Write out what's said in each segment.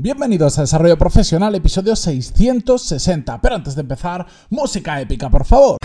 Bienvenidos a Desarrollo Profesional, episodio 660. Pero antes de empezar, música épica, por favor.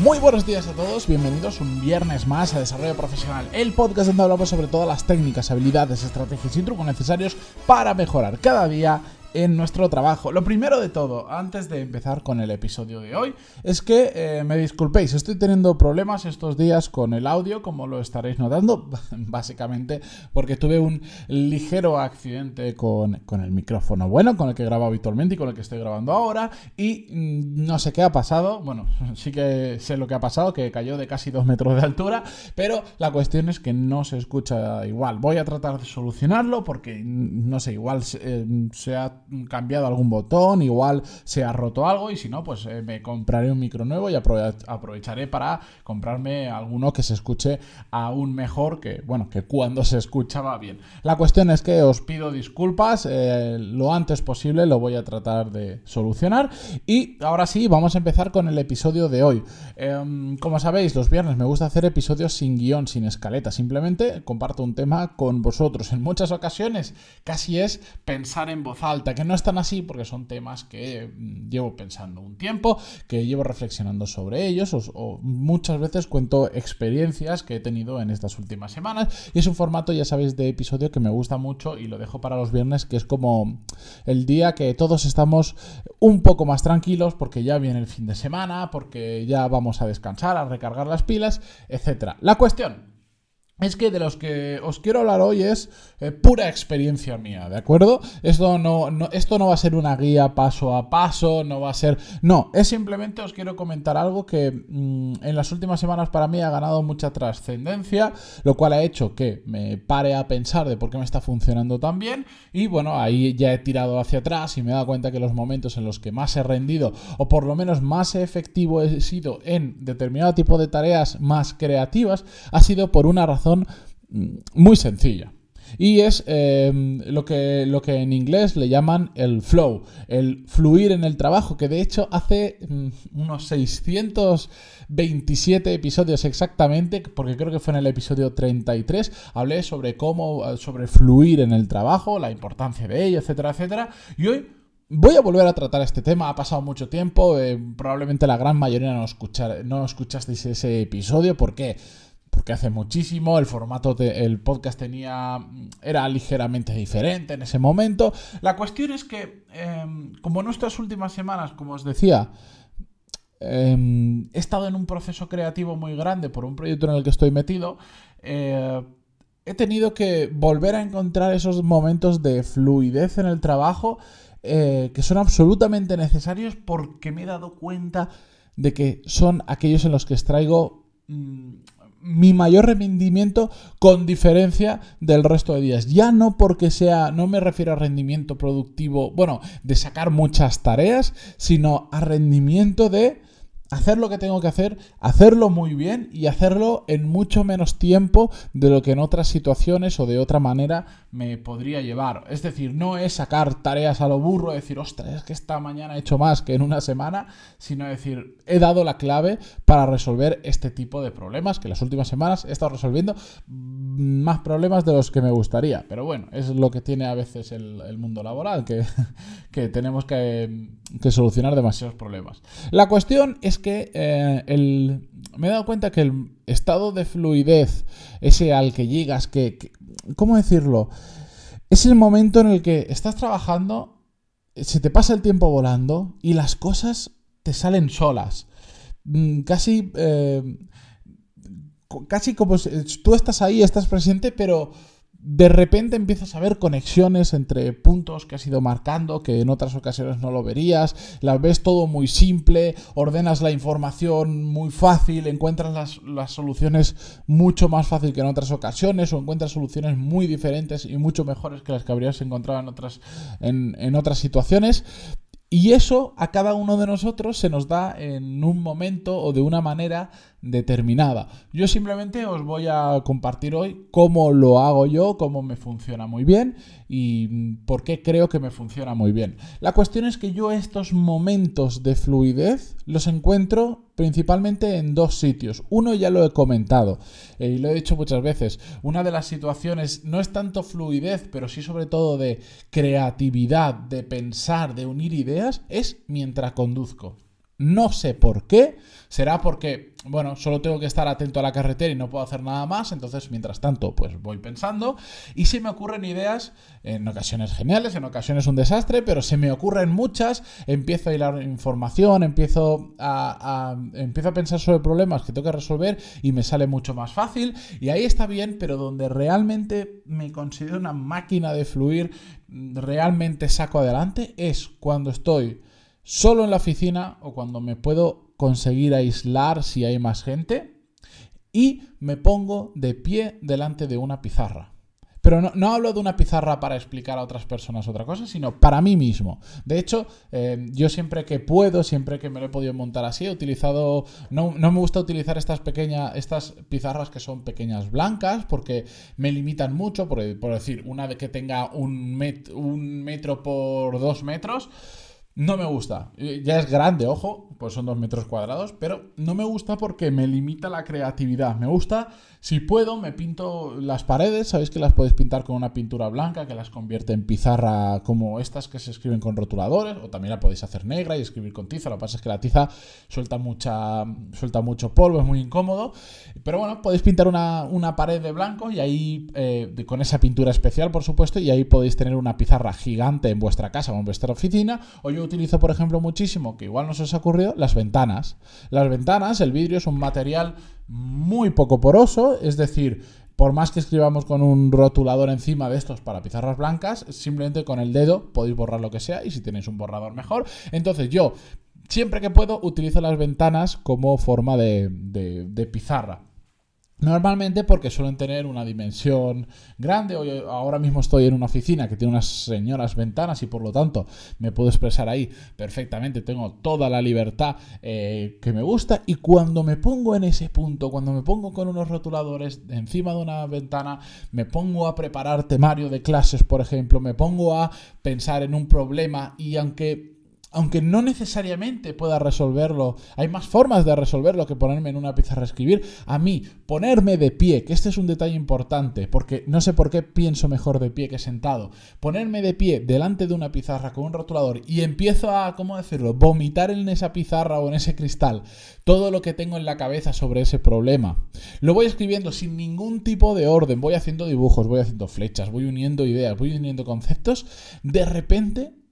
Muy buenos días a todos, bienvenidos un viernes más a Desarrollo Profesional, el podcast donde hablamos sobre todas las técnicas, habilidades, estrategias y trucos necesarios para mejorar cada día en nuestro trabajo. Lo primero de todo, antes de empezar con el episodio de hoy, es que eh, me disculpéis, estoy teniendo problemas estos días con el audio, como lo estaréis notando, básicamente porque tuve un ligero accidente con, el micrófono bueno, con el que grabo habitualmente y con el que estoy grabando ahora, y mm, no sé qué ha pasado, bueno, sí que sé lo que ha pasado, que cayó de casi dos metros de altura, pero la cuestión es que no se escucha igual. Voy a tratar de solucionarlo porque, mm, no sé, igual eh, se ha cambiado algún botón, igual se ha roto algo y si no, pues eh, me compraré un micro nuevo y aprovecharé para comprarme alguno que se escuche aún mejor que, bueno, que cuando se escuchaba bien. La cuestión es que os pido disculpas, eh, lo antes posible lo voy a tratar de solucionar y ahora sí, vamos a empezar con el episodio de hoy. Em, como sabéis, los viernes me gusta hacer episodios sin guion, sin escaleta, simplemente comparto un tema con vosotros. En muchas ocasiones casi es pensar en voz alta que no están así porque son temas que mm, llevo pensando un tiempo, que llevo reflexionando sobre ellos o, muchas veces cuento experiencias que he tenido en estas últimas semanas y es un formato, ya sabéis, de episodio que me gusta mucho y lo dejo para los viernes, que es como el día que todos estamos un poco más tranquilos porque ya viene el fin de semana, porque ya vamos a descansar, a recargar las pilas, etcétera. La cuestión es que de los que os quiero hablar hoy es eh, pura experiencia mía, ¿de acuerdo? Esto no, esto no va a ser una guía paso a paso, no va a ser... No, es simplemente os quiero comentar algo que mm, en las últimas semanas para mí ha ganado mucha trascendencia, lo cual ha hecho que me pare a pensar de por qué me está funcionando tan bien y bueno, ahí ya he tirado hacia atrás y me he dado cuenta que los momentos en los que más he rendido o por lo menos más efectivo he sido en determinado tipo de tareas más creativas ha sido por una razón Mm, muy sencilla. Y es em, lo, que, lo que en inglés le llaman el flow, el fluir en el trabajo, que de hecho hace mm, unos 627 episodios exactamente, porque creo que fue en el episodio 33, hablé sobre cómo, sobre fluir en el trabajo, la importancia de ello, etcétera, etcétera. Y hoy Voy a volver a tratar este tema, ha pasado mucho tiempo, eh, probablemente la gran mayoría no, escuchar, no escuchasteis ese episodio, ¿por qué? Porque hace muchísimo, el formato del podcast tenía era ligeramente diferente en ese momento. La cuestión es que, em, como en nuestras últimas semanas, como os decía, em, he estado en un proceso creativo muy grande por un proyecto en el que estoy metido, eh, he tenido que volver a encontrar esos momentos de fluidez en el trabajo eh, que son absolutamente necesarios porque me he dado cuenta de que son aquellos en los que extraigo mm, mi mayor rendimiento con diferencia del resto de días. Ya no porque sea, no me refiero a rendimiento productivo, bueno, de sacar muchas tareas, sino a rendimiento de hacer lo que tengo que hacer, hacerlo muy bien y hacerlo en mucho menos tiempo de lo que en otras situaciones o de otra manera me podría llevar. Es decir, no es sacar tareas a lo burro, decir, ostras, es que esta mañana he hecho más que en una semana, sino decir, he dado la clave para resolver este tipo de problemas que las últimas semanas he estado resolviendo más problemas de los que me gustaría. Pero bueno, es lo que tiene a veces el, mundo laboral, que, que tenemos que, que solucionar demasiados problemas. La cuestión es que eh, el, me he dado cuenta que el estado de fluidez, ese al que llegas, que, ¿cómo decirlo? Es el momento en el que estás trabajando, se te pasa el tiempo volando y las cosas te salen solas. Mm, casi... Eh, casi como si tú estás ahí, estás presente, pero de repente empiezas a ver conexiones entre puntos que has ido marcando que en otras ocasiones no lo verías, la ves todo muy simple, ordenas la información muy fácil, encuentras las, soluciones mucho más fácil que en otras ocasiones o encuentras soluciones muy diferentes y mucho mejores que las que habrías encontrado en otras, en otras situaciones. Y eso a cada uno de nosotros se nos da en un momento o de una manera determinada. Yo simplemente os voy a compartir hoy cómo lo hago yo, cómo me funciona muy bien y por qué creo que me funciona muy bien. La cuestión es que yo estos momentos de fluidez los encuentro principalmente en dos sitios. Uno ya lo he comentado eh, y lo he dicho muchas veces. Una de las situaciones no es tanto fluidez, pero sí sobre todo de creatividad, de pensar, de unir ideas, es mientras conduzco. No sé por qué. Será porque, bueno, solo tengo que estar atento a la carretera y no puedo hacer nada más. Entonces, mientras tanto, pues voy pensando. Y se me ocurren ideas, en ocasiones geniales, en ocasiones un desastre, pero se me ocurren muchas. Empiezo a hilar información, empiezo a, empiezo a pensar sobre problemas que tengo que resolver y me sale mucho más fácil. Y ahí está bien, pero donde realmente me considero una máquina de fluir, realmente saco adelante, es cuando estoy solo en la oficina o cuando me puedo conseguir aislar si hay más gente y me pongo de pie delante de una pizarra. Pero no, hablo de una pizarra para explicar a otras personas otra cosa, sino para mí mismo. De hecho, eh, yo siempre que puedo, siempre que me lo he podido montar así, he utilizado. No, me gusta utilizar estas pequeñas. estas pizarras que son pequeñas blancas, porque me limitan mucho. Por, decir, una que tenga un metro por dos metros no me gusta. Ya es grande, ojo, pues son dos metros cuadrados, pero no me gusta porque me limita la creatividad. Me gusta, si puedo, me pinto las paredes. Sabéis que las podéis pintar con una pintura blanca que las convierte en pizarra como estas que se escriben con rotuladores, o también la podéis hacer negra y escribir con tiza. Lo que pasa es que la tiza suelta, mucha, suelta mucho polvo, es muy incómodo. Pero bueno, podéis pintar una, pared de blanco y ahí, eh, con esa pintura especial, por supuesto, y ahí podéis tener una pizarra gigante en vuestra casa o en vuestra oficina, o yo utilizo, por ejemplo, muchísimo, que igual no se os ha ocurrido, las ventanas. Las ventanas, el vidrio es un material muy poco poroso, es decir, por más que escribamos con un rotulador encima de estos para pizarras blancas, simplemente con el dedo podéis borrar lo que sea y si tenéis un borrador mejor. Entonces yo, siempre que puedo, utilizo las ventanas como forma de, de pizarra. Normalmente porque suelen tener una dimensión grande. Hoy, ahora mismo estoy en una oficina que tiene unas señoras ventanas y por lo tanto me puedo expresar ahí perfectamente. Tengo toda la libertad eh, que me gusta. Y cuando me pongo en ese punto, cuando me pongo con unos rotuladores encima de una ventana, me pongo a preparar temario de clases, por ejemplo, me pongo a pensar en un problema y aunque aunque no necesariamente pueda resolverlo, hay más formas de resolverlo que ponerme en una pizarra a escribir. A mí, ponerme de pie, que este es un detalle importante, porque no sé por qué pienso mejor de pie que sentado. Ponerme de pie delante de una pizarra con un rotulador y empiezo a, ¿cómo decirlo?, vomitar en esa pizarra o en ese cristal todo lo que tengo en la cabeza sobre ese problema. Lo voy escribiendo sin ningún tipo de orden, voy haciendo dibujos, voy haciendo flechas, voy uniendo ideas, voy uniendo conceptos. De repente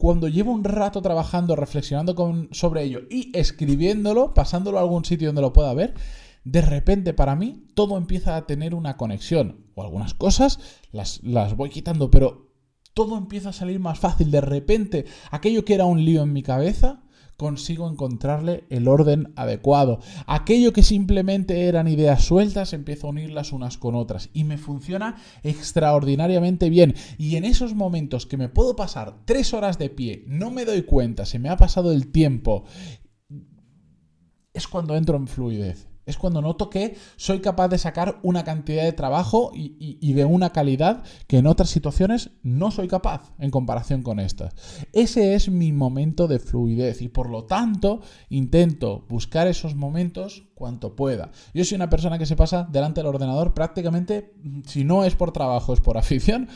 cuando llevo un rato trabajando, reflexionando sobre ello y escribiéndolo, pasándolo a algún sitio donde lo pueda ver, de repente para mí todo empieza a tener una conexión. O algunas cosas las, las voy quitando, pero todo empieza a salir más fácil. De repente, aquello que era un lío en mi cabeza, consigo encontrarle el orden adecuado. Aquello que simplemente eran ideas sueltas, empiezo a unirlas unas con otras y me funciona extraordinariamente bien. Y en esos momentos que me puedo pasar tres horas de pie, no me doy cuenta, se me ha pasado el tiempo, es cuando entro en fluidez. Es cuando noto que soy capaz de sacar una cantidad de trabajo y, de una calidad que en otras situaciones no soy capaz en comparación con estas. Ese es mi momento de fluidez y por lo tanto intento buscar esos momentos cuanto pueda. Yo soy una persona que se pasa delante del ordenador prácticamente, si no es por trabajo, es por afición,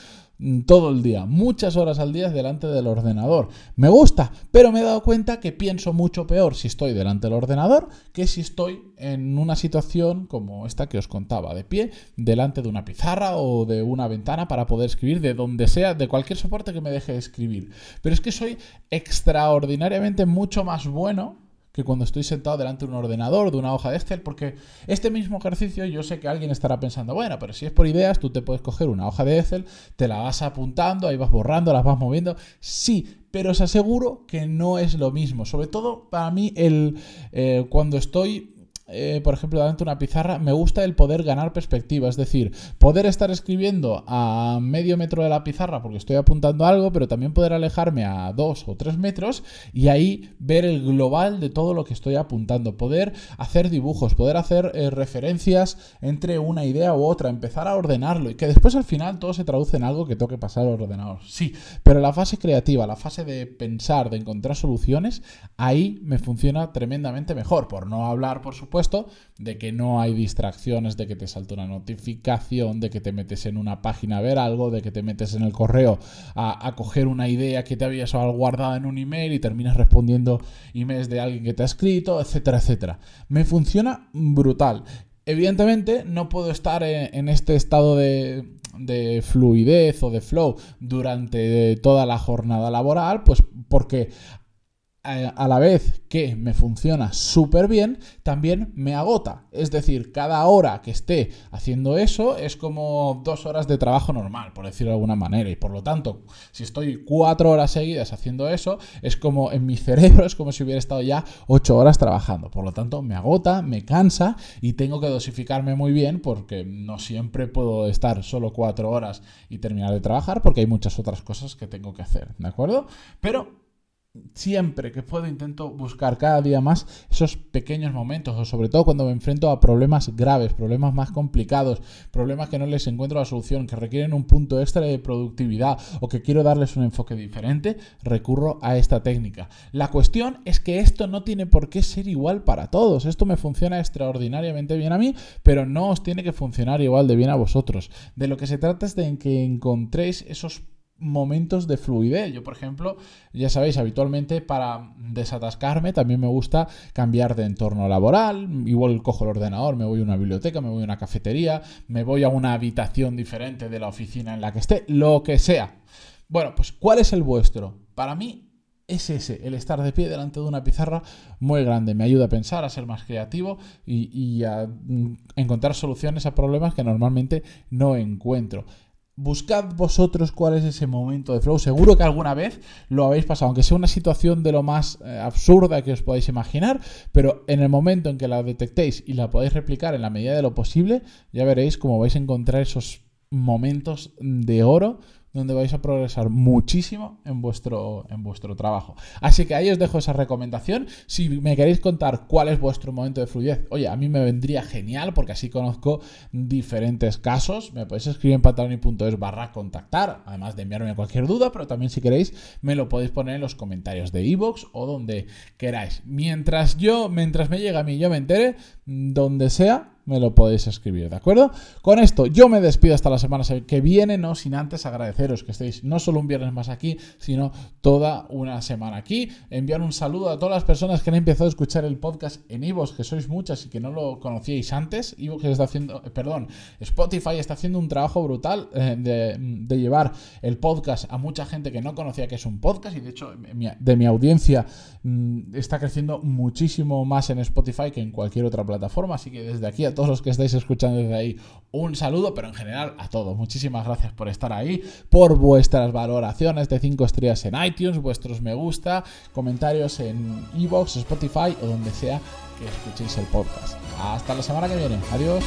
todo el día, muchas horas al día delante del ordenador. Me gusta, pero me he dado cuenta que pienso mucho peor si estoy delante del ordenador que si estoy en una situación como esta que os contaba, de pie, delante de una pizarra o de una ventana para poder escribir de donde sea, de cualquier soporte que me deje escribir. Pero es que soy extraordinariamente mucho más bueno que cuando estoy sentado delante de un ordenador, de una hoja de Excel, porque este mismo ejercicio yo sé que alguien estará pensando, bueno, pero si es por ideas, tú te puedes coger una hoja de Excel, te la vas apuntando, ahí vas borrando, las vas moviendo. Sí, pero os aseguro que no es lo mismo. Sobre todo para mí, el, eh, cuando estoy eh, por ejemplo, delante de una pizarra, me gusta el poder ganar perspectiva, es decir, poder estar escribiendo a medio metro de la pizarra porque estoy apuntando algo, pero también poder alejarme a dos o tres metros y ahí ver el global de todo lo que estoy apuntando, poder hacer dibujos, poder hacer eh, referencias entre una idea u otra, empezar a ordenarlo y que después al final todo se traduce en algo que toque pasar al ordenador. Sí, pero la fase creativa, la fase de pensar, de encontrar soluciones, ahí me funciona tremendamente mejor, por no hablar, por supuesto, de que no hay distracciones, de que te salta una notificación, de que te metes en una página a ver algo, de que te metes en el correo a, coger una idea que te habías guardado en un email y terminas respondiendo emails de alguien que te ha escrito, etcétera, etcétera. Me funciona brutal. Evidentemente no puedo estar en, este estado de, de fluidez o de flow durante toda la jornada laboral, pues porque a la vez que me funciona súper bien, también me agota. Es decir, cada hora que esté haciendo eso es como dos horas de trabajo normal, por decirlo de alguna manera. Y por lo tanto, si estoy cuatro horas seguidas haciendo eso, es como en mi cerebro, es como si hubiera estado ya ocho horas trabajando. Por lo tanto, me agota, me cansa y tengo que dosificarme muy bien porque no siempre puedo estar solo cuatro horas y terminar de trabajar porque hay muchas otras cosas que tengo que hacer. ¿De acuerdo? Pero siempre que puedo intento buscar cada día más esos pequeños momentos o sobre todo cuando me enfrento a problemas graves, problemas más complicados, problemas que no les encuentro la solución, que requieren un punto extra de productividad o que quiero darles un enfoque diferente, recurro a esta técnica. La cuestión es que esto no tiene por qué ser igual para todos. Esto me funciona extraordinariamente bien a mí, pero no os tiene que funcionar igual de bien a vosotros. De lo que se trata es de que encontréis esos momentos de fluidez. Yo, por ejemplo, ya sabéis, habitualmente para desatascarme también me gusta cambiar de entorno laboral. Igual cojo el ordenador, me voy a una biblioteca, me voy a una cafetería, me voy a una habitación diferente de la oficina en la que esté, lo que sea. Bueno, pues ¿cuál es el vuestro? Para mí es ese, el estar de pie delante de una pizarra muy grande. Me ayuda a pensar, a ser más creativo y, y a mm, encontrar soluciones a problemas que normalmente no encuentro. Buscad vosotros cuál es ese momento de flow. Seguro que alguna vez lo habéis pasado, aunque sea una situación de lo más eh, absurda que os podáis imaginar, pero en el momento en que la detectéis y la podéis replicar en la medida de lo posible, ya veréis cómo vais a encontrar esos momentos de oro donde vais a progresar muchísimo en vuestro, en vuestro trabajo. Así que ahí os dejo esa recomendación. Si me queréis contar cuál es vuestro momento de fluidez, oye, a mí me vendría genial porque así conozco diferentes casos. Me podéis escribir en pataloni.es barra contactar, además de enviarme cualquier duda, pero también si queréis me lo podéis poner en los comentarios de iVoox o donde queráis. Mientras yo, mientras me llega a mí, yo me entere, donde sea, me lo podéis escribir, ¿de acuerdo? Con esto yo me despido hasta la semana que viene, no sin antes agradeceros que estéis no solo un viernes más aquí, sino toda una semana aquí. Enviar un saludo a todas las personas que han empezado a escuchar el podcast en Ivox, que sois muchas y que no lo conocíais antes. Ivox está haciendo, eh, perdón, Spotify está haciendo un trabajo brutal eh, de, llevar el podcast a mucha gente que no conocía que es un podcast y de hecho de mi audiencia mm, está creciendo muchísimo más en Spotify que en cualquier otra plataforma, así que desde aquí a todos los que estáis escuchando desde ahí, un saludo, pero en general a todos. Muchísimas gracias por estar ahí, por vuestras valoraciones de 5 estrellas en iTunes, vuestros me gusta, comentarios en Evox, Spotify o donde sea que escuchéis el podcast. Hasta la semana que viene. Adiós.